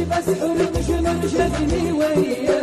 شفتي مسحور مجنون شافني وياه.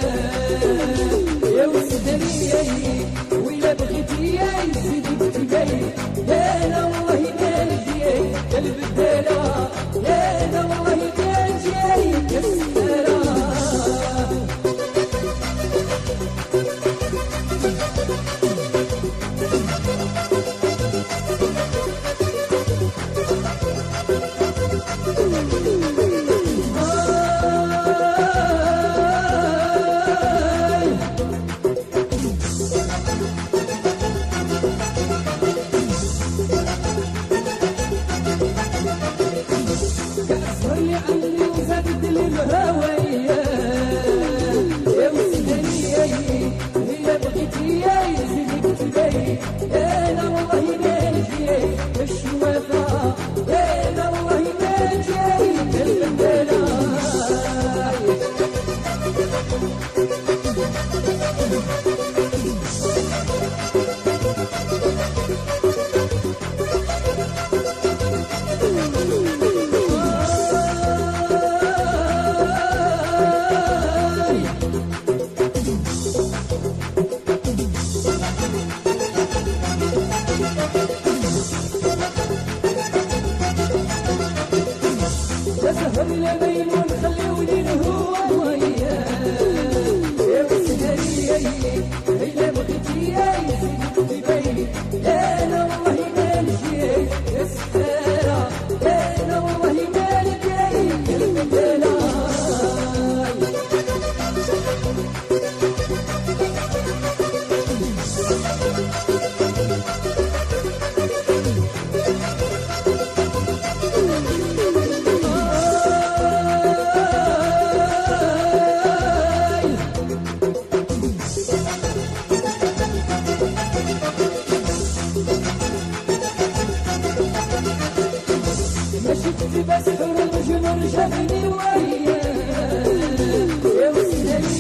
المجنون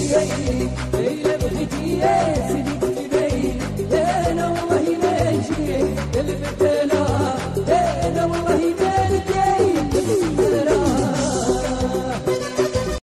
شافني